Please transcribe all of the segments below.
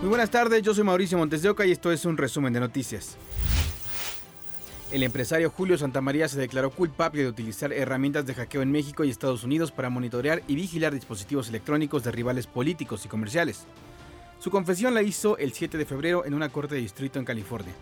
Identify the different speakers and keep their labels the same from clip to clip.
Speaker 1: Muy buenas tardes, yo soy Mauricio Montes de Oca y esto es un resumen de noticias. El empresario Julio Santamaría se declaró culpable de utilizar herramientas de hackeo en México y Estados Unidos para monitorear y vigilar dispositivos electrónicos de rivales políticos y comerciales. Su confesión la hizo el 7 de febrero en una corte de distrito en California.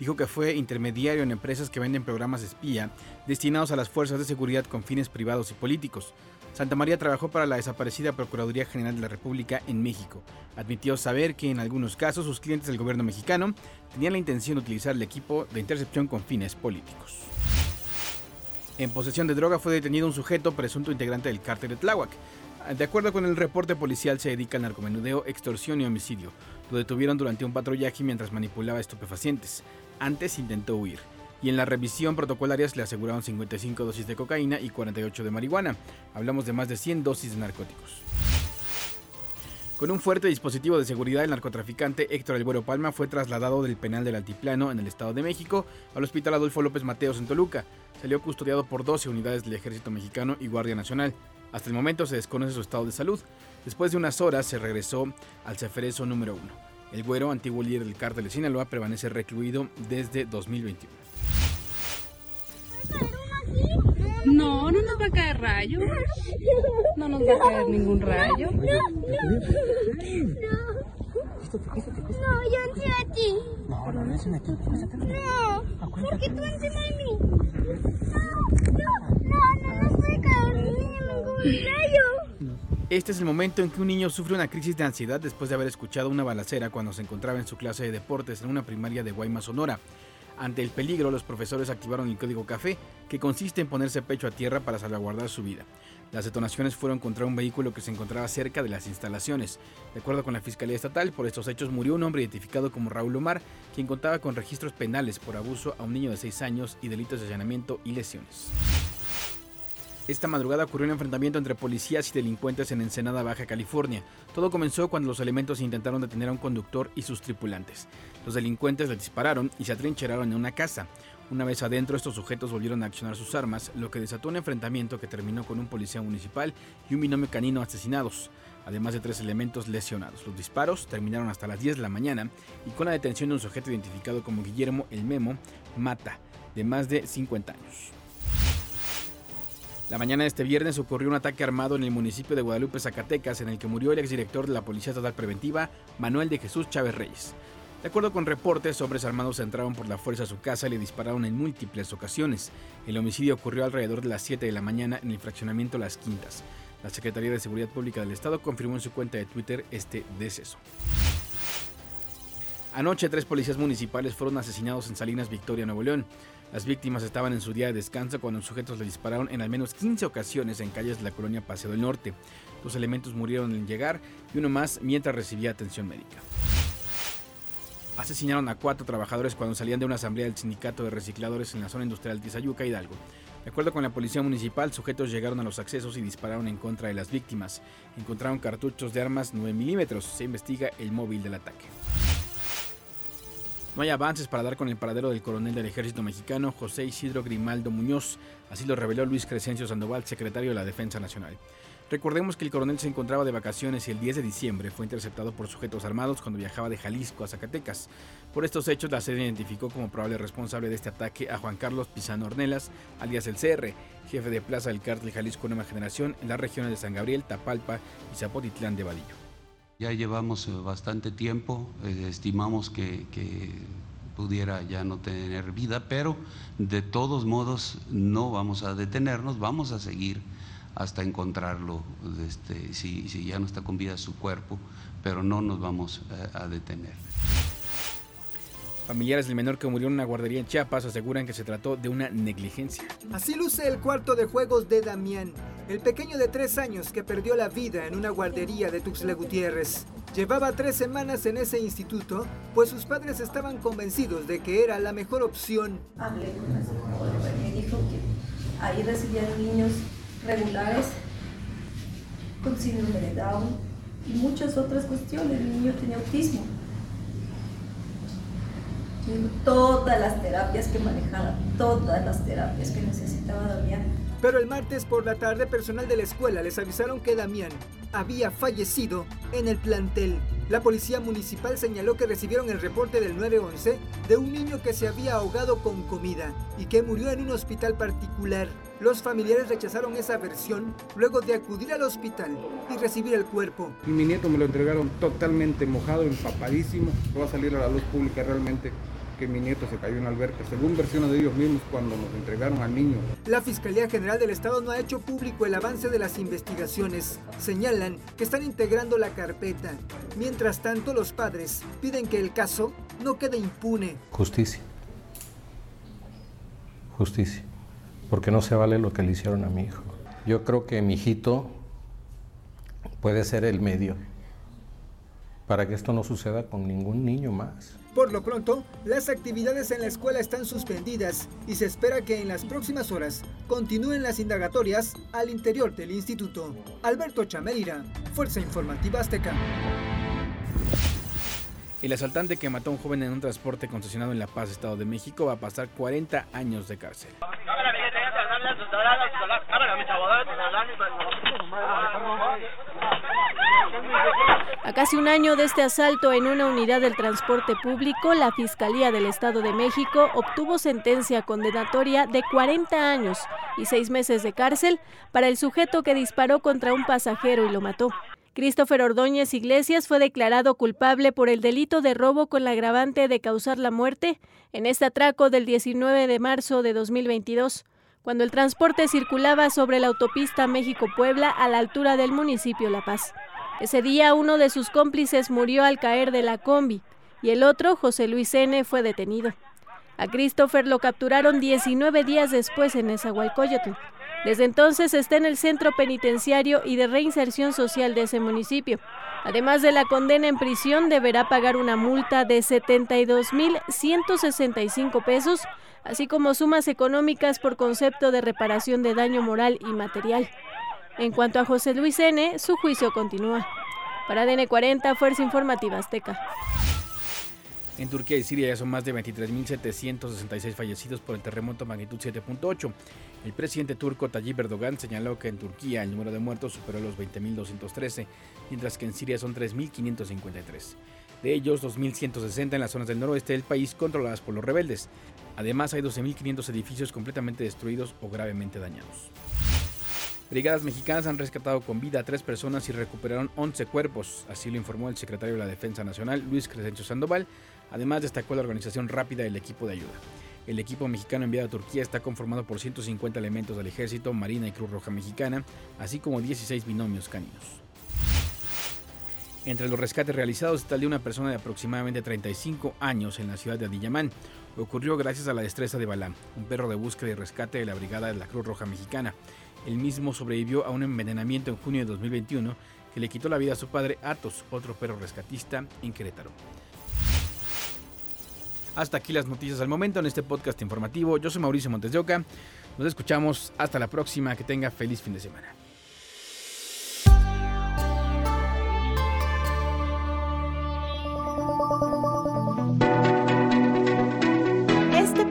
Speaker 1: Dijo que fue intermediario en empresas que venden programas espía destinados a las fuerzas de seguridad con fines privados y políticos. Santa María trabajó para la desaparecida Procuraduría General de la República en México. Admitió saber que en algunos casos sus clientes del gobierno mexicano tenían la intención de utilizar el equipo de intercepción con fines políticos. En posesión de droga fue detenido un sujeto presunto integrante del cártel de Tláhuac. De acuerdo con el reporte policial, se dedica al narcomenudeo, extorsión y homicidio. Lo detuvieron durante un patrullaje mientras manipulaba estupefacientes. Antes intentó huir y en la revisión protocolaria le aseguraron 55 dosis de cocaína y 48 de marihuana. Hablamos de más de 100 dosis de narcóticos. Con un fuerte dispositivo de seguridad, el narcotraficante Héctor Albuero Palma fue trasladado del penal del Altiplano en el Estado de México al Hospital Adolfo López Mateos en Toluca. Salió custodiado por 12 unidades del Ejército Mexicano y Guardia Nacional. Hasta el momento se desconoce su estado de salud. Después de unas horas se regresó al Ceferezo número 1. El güero, antiguo líder del cártel de Sinaloa, permanece recluido desde 2021.
Speaker 2: No, no nos va a caer rayo. No nos va a caer ningún rayo. No, no, no.
Speaker 3: No, yo encima de ti. No, no, no es una ti. No, porque tú encima de mí. No, no, no, no nos puede caer ningún rayo.
Speaker 1: Este es el momento en que un niño sufre una crisis de ansiedad después de haber escuchado una balacera cuando se encontraba en su clase de deportes en una primaria de Guaymas, Sonora. Ante el peligro, los profesores activaron el código café, que consiste en ponerse pecho a tierra para salvaguardar su vida. Las detonaciones fueron contra un vehículo que se encontraba cerca de las instalaciones. De acuerdo con la Fiscalía Estatal, por estos hechos murió un hombre identificado como Raúl Omar, quien contaba con registros penales por abuso a un niño de 6 años y delitos de allanamiento y lesiones. Esta madrugada ocurrió un enfrentamiento entre policías y delincuentes en Ensenada, Baja California. Todo comenzó cuando los elementos intentaron detener a un conductor y sus tripulantes. Los delincuentes le dispararon y se atrincheraron en una casa. Una vez adentro, estos sujetos volvieron a accionar sus armas, lo que desató un enfrentamiento que terminó con un policía municipal y un binomio canino asesinados, además de tres elementos lesionados. Los disparos terminaron hasta las 10 de la mañana y con la detención de un sujeto identificado como Guillermo El Memo Mata, de más de 50 años. La mañana de este viernes ocurrió un ataque armado en el municipio de Guadalupe, Zacatecas, en el que murió el exdirector de la Policía Estatal Preventiva, Manuel de Jesús Chávez Reyes. De acuerdo con reportes, hombres armados entraron por la fuerza a su casa y le dispararon en múltiples ocasiones. El homicidio ocurrió alrededor de las 7 de la mañana en el fraccionamiento Las Quintas. La Secretaría de Seguridad Pública del Estado confirmó en su cuenta de Twitter este deceso. Anoche tres policías municipales fueron asesinados en Salinas, Victoria, Nuevo León. Las víctimas estaban en su día de descanso cuando los sujetos le dispararon en al menos 15 ocasiones en calles de la colonia Paseo del Norte. Dos elementos murieron al llegar y uno más mientras recibía atención médica. Asesinaron a cuatro trabajadores cuando salían de una asamblea del sindicato de recicladores en la zona industrial Tizayuca, Hidalgo. De acuerdo con la policía municipal, sujetos llegaron a los accesos y dispararon en contra de las víctimas. Encontraron cartuchos de armas 9 milímetros. Se investiga el móvil del ataque. No hay avances para dar con el paradero del coronel del ejército mexicano José Isidro Grimaldo Muñoz, así lo reveló Luis Crescencio Sandoval, secretario de la Defensa Nacional. Recordemos que el coronel se encontraba de vacaciones y el 10 de diciembre fue interceptado por sujetos armados cuando viajaba de Jalisco a Zacatecas. Por estos hechos, la sede identificó como probable responsable de este ataque a Juan Carlos Pizano Ornelas, alias el CR, jefe de plaza del cártel Jalisco Nueva Generación en las regiones de San Gabriel, Tapalpa y Zapotitlán de Vadillo.
Speaker 4: Ya llevamos eh, bastante tiempo, eh, estimamos que, pudiera ya no tener vida, pero de todos modos no vamos a detenernos, vamos a seguir hasta encontrarlo, este, si, si, ya no está con vida su cuerpo, pero no nos vamos eh, a detener.
Speaker 1: Familiares del menor que murió en una guardería en Chiapas aseguran que se trató de una negligencia.
Speaker 5: Así luce el cuarto de juegos de Damián, el pequeño de tres años que perdió la vida en una guardería de Tuxtla Gutiérrez. Llevaba tres semanas en ese instituto, pues sus padres estaban convencidos de que era la mejor opción.
Speaker 6: Hablé con la psicóloga y me dijo que ahí recibían niños regulares con síndrome de Down y muchas otras cuestiones. El niño tenía autismo todas las terapias que manejaba, todas las terapias que necesitaba Damián.
Speaker 5: Pero el martes por la tarde, personal de la escuela les avisaron que Damián había fallecido en el plantel. La policía municipal señaló que recibieron el reporte del 911 de un niño que se había ahogado con comida y que murió en un hospital particular. Los familiares rechazaron esa versión luego de acudir al hospital y recibir el cuerpo.
Speaker 7: Mi nieto me lo entregaron totalmente mojado, empapadísimo. Va a salir a la luz pública realmente que mi nieto se cayó en alberca, según versiones de ellos mismos cuando nos entregaron al niño.
Speaker 5: La Fiscalía General del Estado no ha hecho público el avance de las investigaciones. Señalan que están integrando la carpeta. Mientras tanto, los padres piden que el caso no quede impune.
Speaker 8: Justicia. Justicia. Porque no se vale lo que le hicieron a mi hijo. Yo creo que mi hijito puede ser el medio para que esto no suceda con ningún niño más.
Speaker 5: Por lo pronto, las actividades en la escuela están suspendidas y se espera que en las próximas horas continúen las indagatorias al interior del instituto. Alberto Chamelira, Fuerza Informativa Azteca.
Speaker 1: El asaltante que mató a un joven en un transporte concesionado en La Paz, Estado de México, va a pasar 40 años de cárcel.
Speaker 9: A casi un año de este asalto en una unidad del transporte público, la Fiscalía del Estado de México obtuvo sentencia condenatoria de 40 años y seis meses de cárcel para el sujeto que disparó contra un pasajero y lo mató. Christopher Ordóñez Iglesias fue declarado culpable por el delito de robo con la agravante de causar la muerte en este atraco del 19 de marzo de 2022, cuando el transporte circulaba sobre la autopista México-Puebla a la altura del municipio La Paz. Ese día uno de sus cómplices murió al caer de la combi y el otro, José Luis N., fue detenido. A Christopher lo capturaron 19 días después en Nezahualcóyotl. Desde entonces está en el centro penitenciario y de reinserción social de ese municipio. Además de la condena en prisión, deberá pagar una multa de 72.165 pesos, así como sumas económicas por concepto de reparación de daño moral y material. En cuanto a José Luis N., su juicio continúa. Para DN40, Fuerza Informativa Azteca.
Speaker 1: En Turquía y Siria ya son más de 23.766 fallecidos por el terremoto magnitud 7.8. El presidente turco Tayyip Erdogan señaló que en Turquía el número de muertos superó los 20.213, mientras que en Siria son 3.553. De ellos, 2.160 en las zonas del noroeste del país controladas por los rebeldes. Además, hay 12.500 edificios completamente destruidos o gravemente dañados. Brigadas mexicanas han rescatado con vida a tres personas y recuperaron 11 cuerpos, así lo informó el secretario de la Defensa Nacional, Luis Crescencio Sandoval. Además, destacó la organización rápida del equipo de ayuda. El equipo mexicano enviado a Turquía está conformado por 150 elementos del Ejército, Marina y Cruz Roja Mexicana, así como 16 binomios caninos. Entre los rescates realizados está el de una persona de aproximadamente 35 años en la ciudad de Adiyamán. Ocurrió gracias a la destreza de Balam, un perro de búsqueda y rescate de la Brigada de la Cruz Roja Mexicana. El mismo sobrevivió a un envenenamiento en junio de 2021 que le quitó la vida a su padre Atos, otro perro rescatista en Querétaro. Hasta aquí las noticias al momento en este podcast informativo. Yo soy Mauricio Montes de Oca. Nos escuchamos hasta la próxima. Que tenga feliz fin de semana.